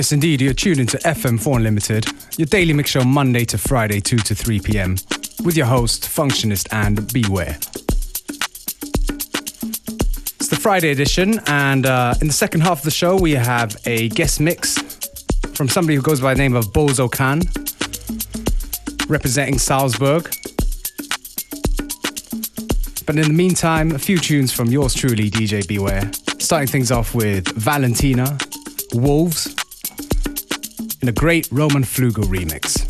Yes, indeed, you're tuned into FM4 Unlimited, your daily mix show Monday to Friday, 2 to 3 p.m., with your host, Functionist, and Beware. It's the Friday edition, and uh, in the second half of the show, we have a guest mix from somebody who goes by the name of Bonzo Khan, representing Salzburg. But in the meantime, a few tunes from yours truly, DJ Beware. Starting things off with Valentina, Wolves, in a great Roman Flügel remix.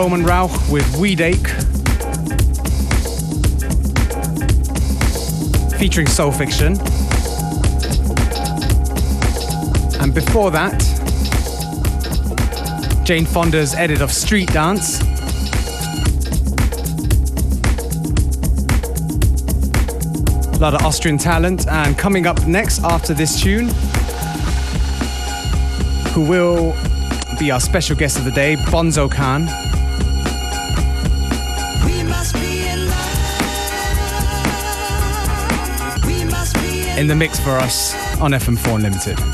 Roman Rauch with Weedake. Featuring Soul Fiction. And before that, Jane Fonda's edit of Street Dance. A lot of Austrian talent. And coming up next after this tune, who will be our special guest of the day, Bonzo Khan. In the mix for us on FM4 Unlimited.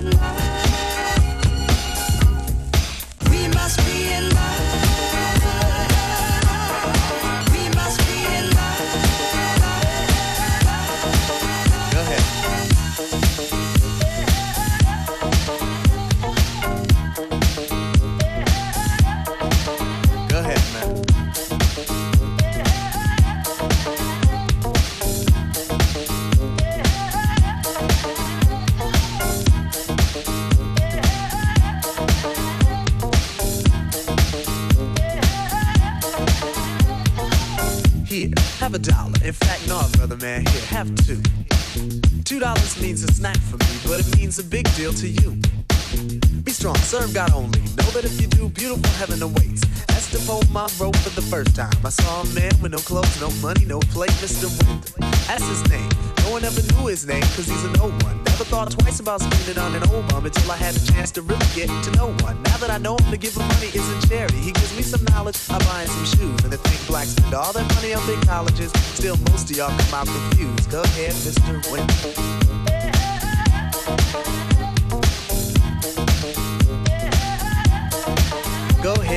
and love. A big deal to you. Be strong, serve God only. Know that if you do, beautiful heaven awaits. Esteban my rope for the first time. I saw a man with no clothes, no money, no plate, Mr. Wendal. That's his name. No one ever knew his name, cause he's a no one. Never thought twice about spending on an old bum until I had a chance to really get to know one. Now that I know him, to give him money isn't charity. He gives me some knowledge, I buy him some shoes. And they think blacks spend all their money on big colleges. Still, most of y'all come out confused. Go ahead, Mr. Wendal.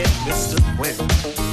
Mr. Wendal.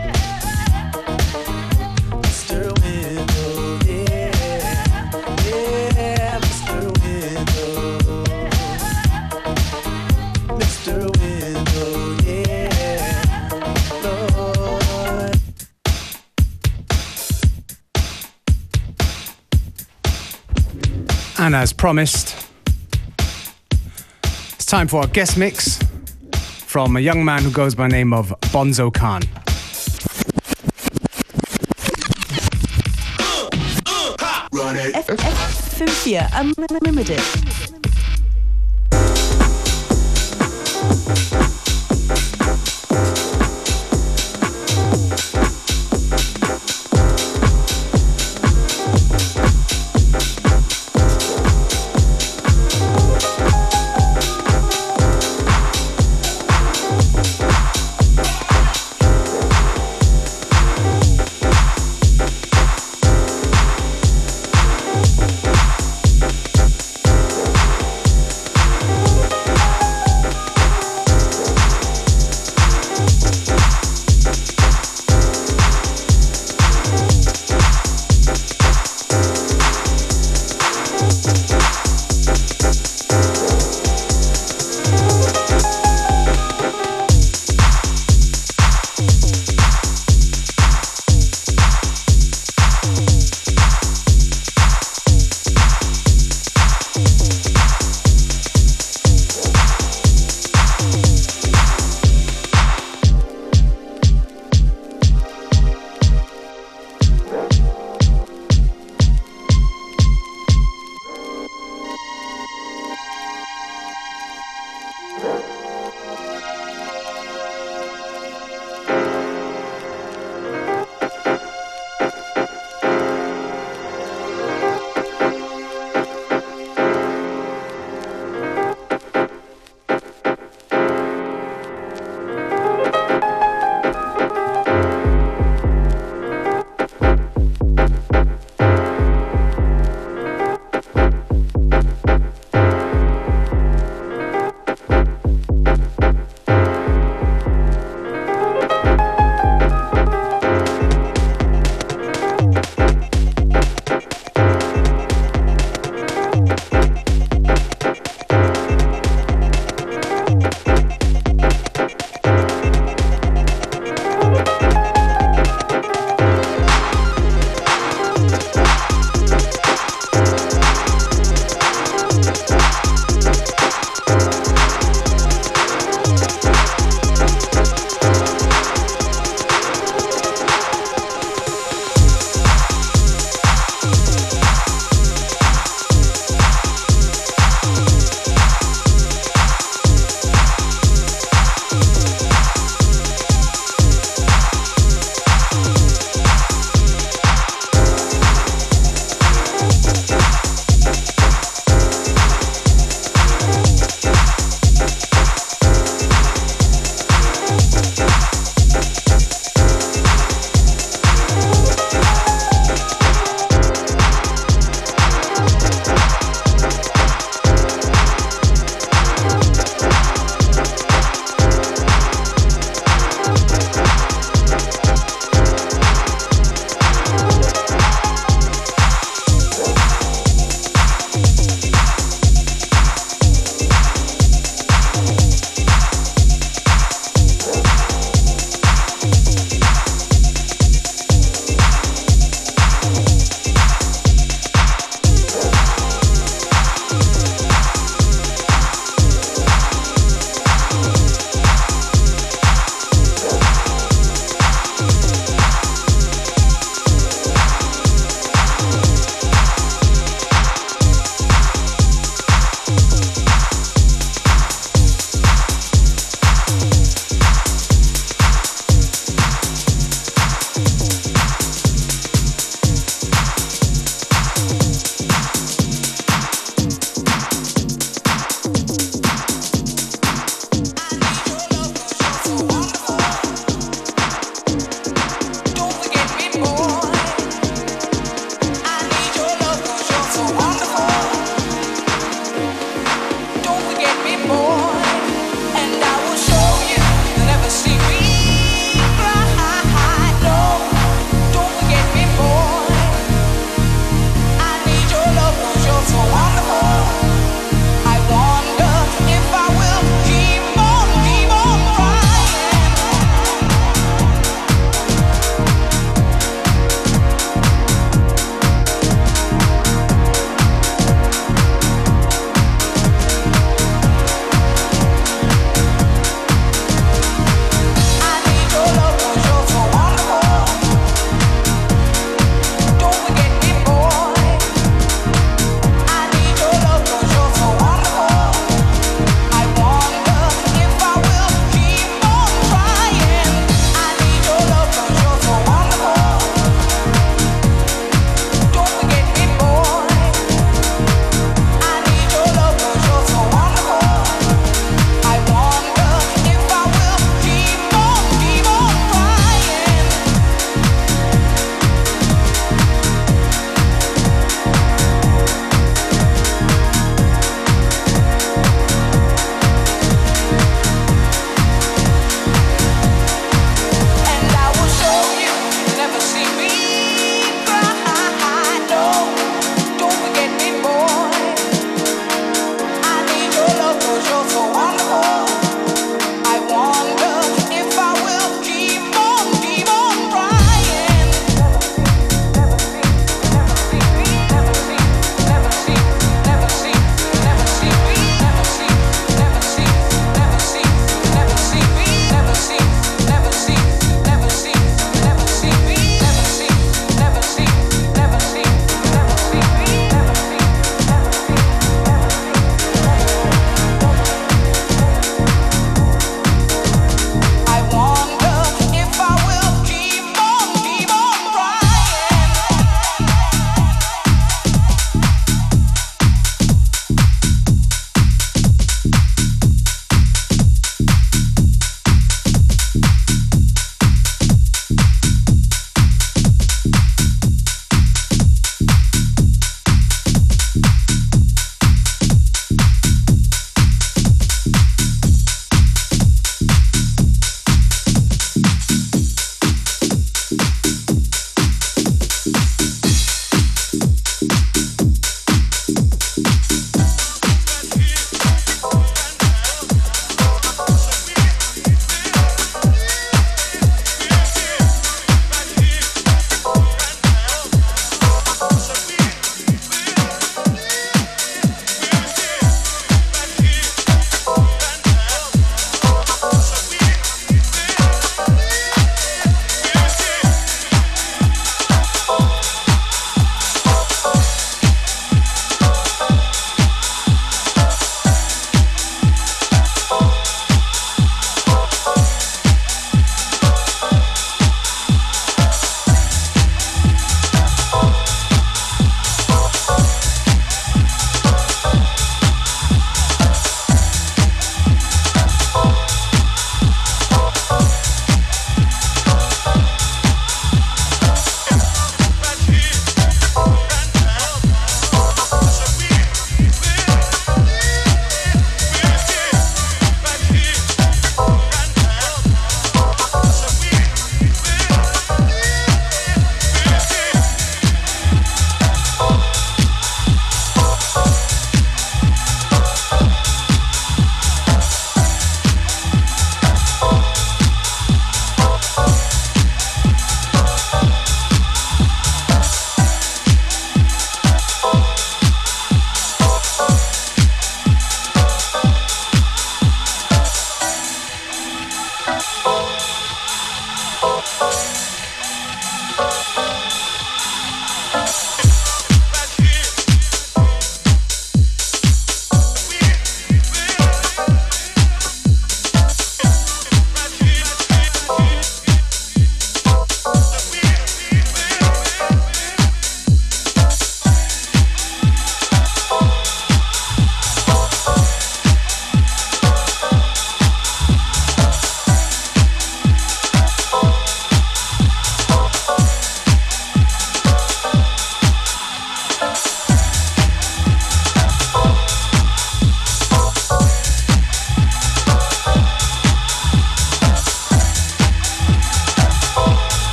And as promised, it's time for our guest mix from a young man who goes by the name of Bonzo Khan. FM4 Unlimited.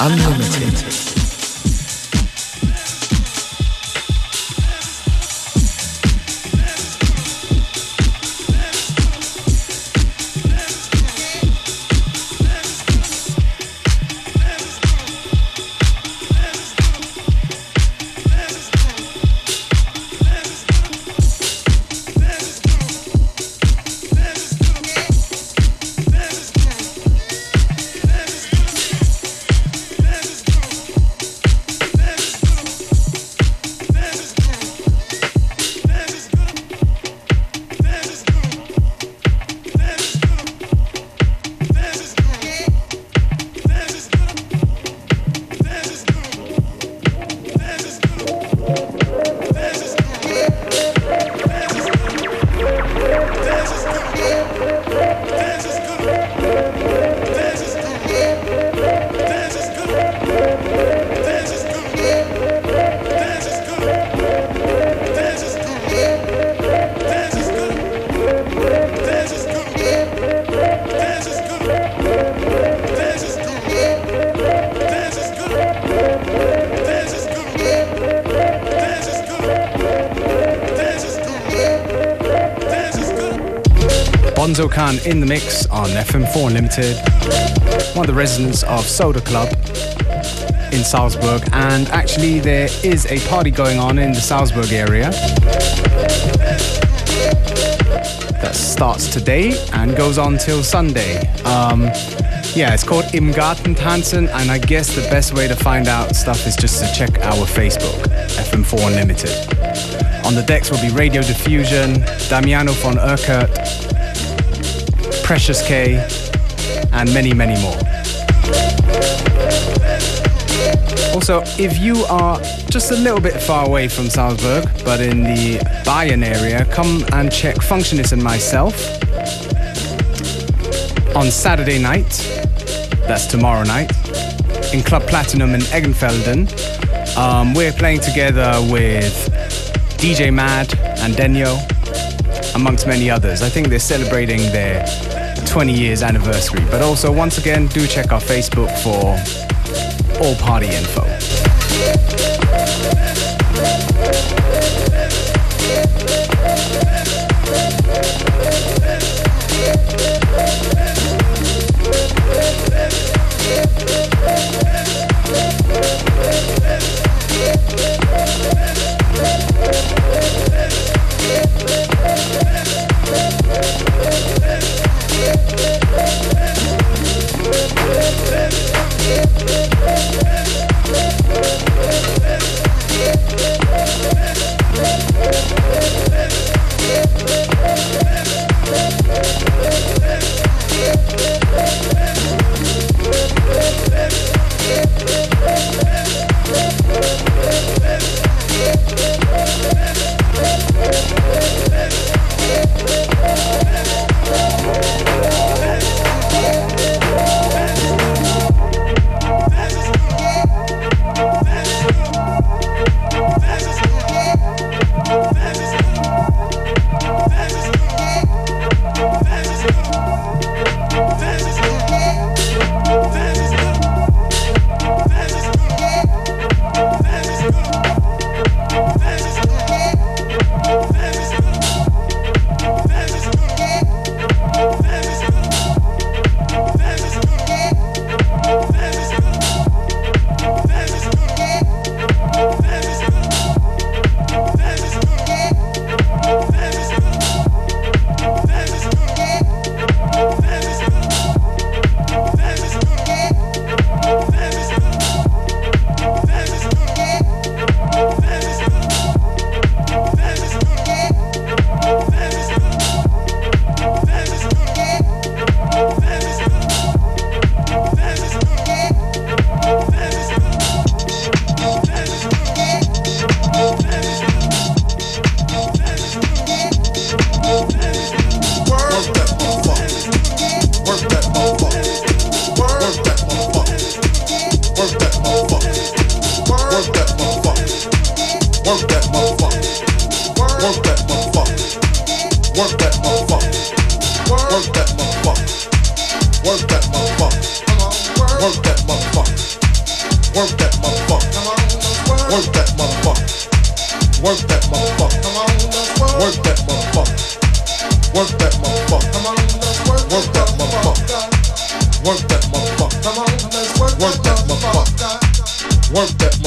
Unlimited. In the mix on FM4 Unlimited, one of the residents of Soda Club in Salzburg. And actually, there is a party going on in the Salzburg area that starts today and goes on till Sunday. Um, yeah, it's called Im Garten Tanzen, and I guess the best way to find out stuff is just to check our Facebook, FM4 Unlimited. On the decks will be Radio Diffusion, Damiano von Erckert, Precious K, and many, many more. Also, if you are just a little bit far away from Salzburg, but in the Bayern area, come and check Functionist and myself on Saturday night, that's tomorrow night, in Club Platinum in Eggenfelden. Um, we're playing together with DJ Mad and Denyo, amongst many others. I think they're celebrating their 20 years anniversary. But also, once again, do check our Facebook for all party info. Work that motherfucker. Work. That motherfucker. Work that motherfucker. Work. Work that motherfucker. Work that motherfucker.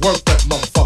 Work that motherfucker.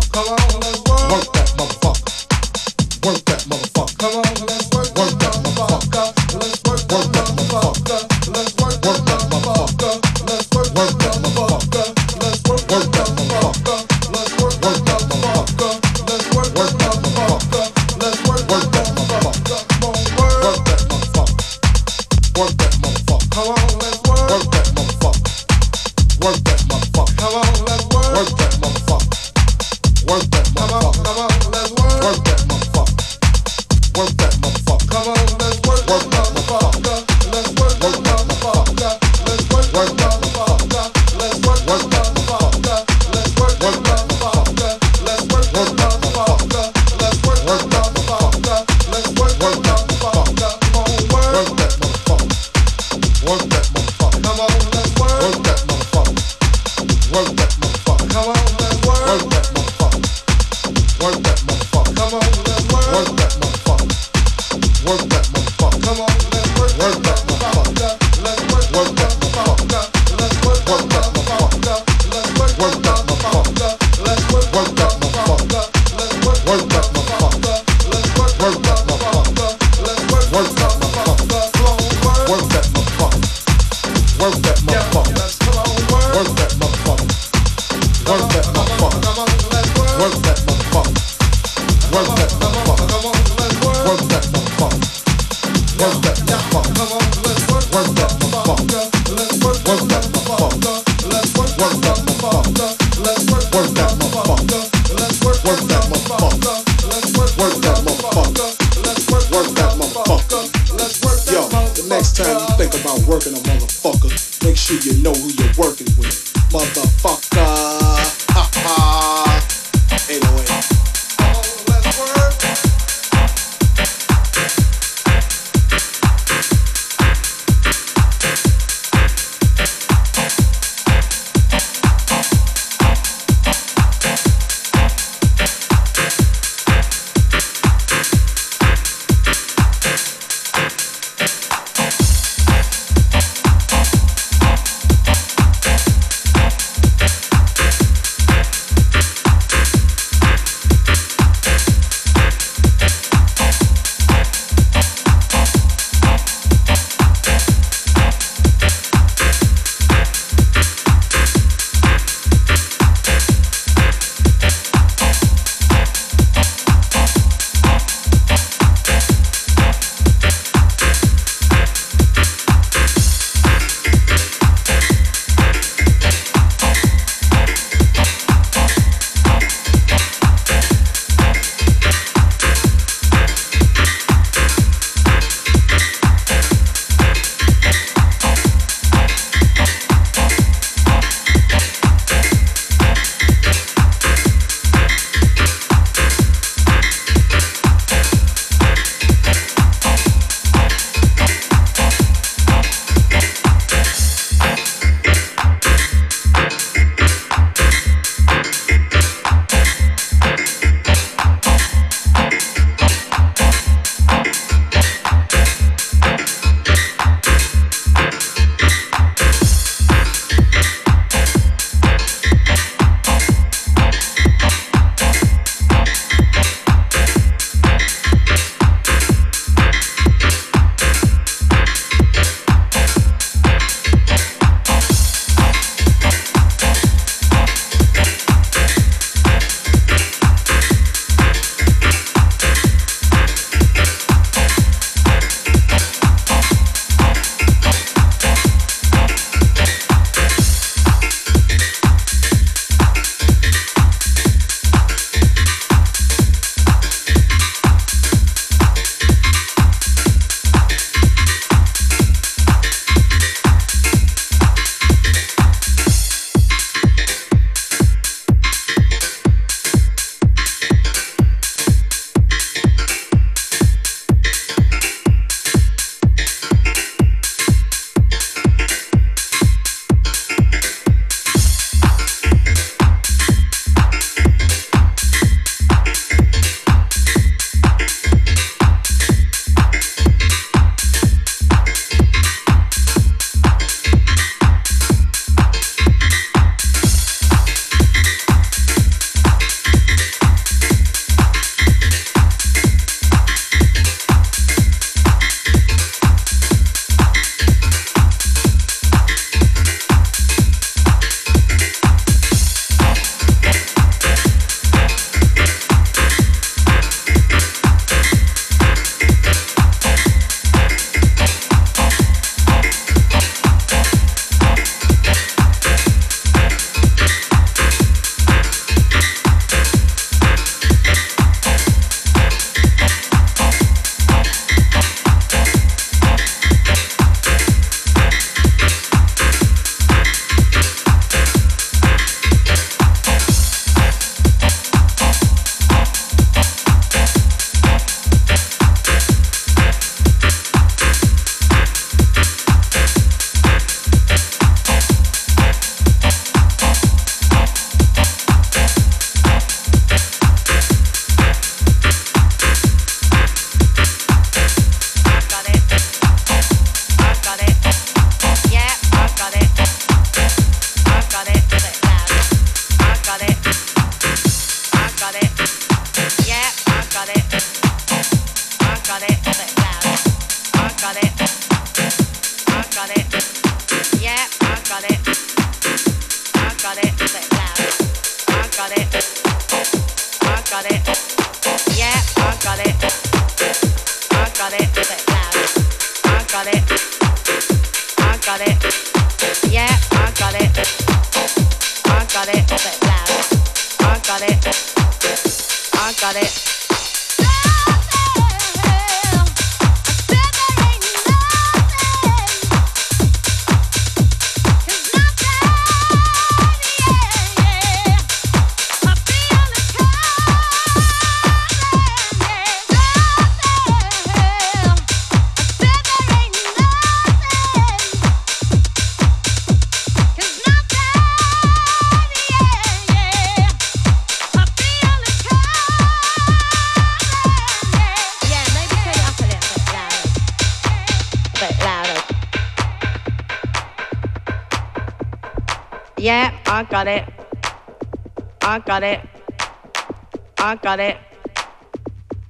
Got it. I got it. I got it.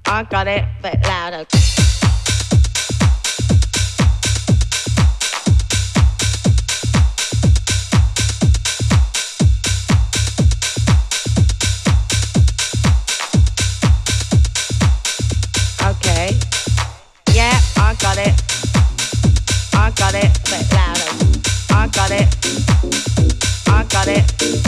I got it, but louder. Okay. Yeah, I got it. I got it, but louder. I got it. I got it.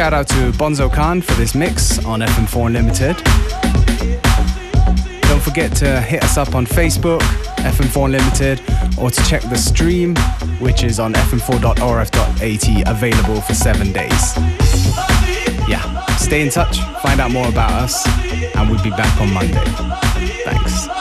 Shout out to Bonzo Khan for this mix on FM4 Unlimited. Don't forget to hit us up on Facebook, FM4 Unlimited, or to check the stream, which is on fm4.orf.at, available for seven days. Yeah, stay in touch, find out more about us, and we'll be back on Monday. Thanks.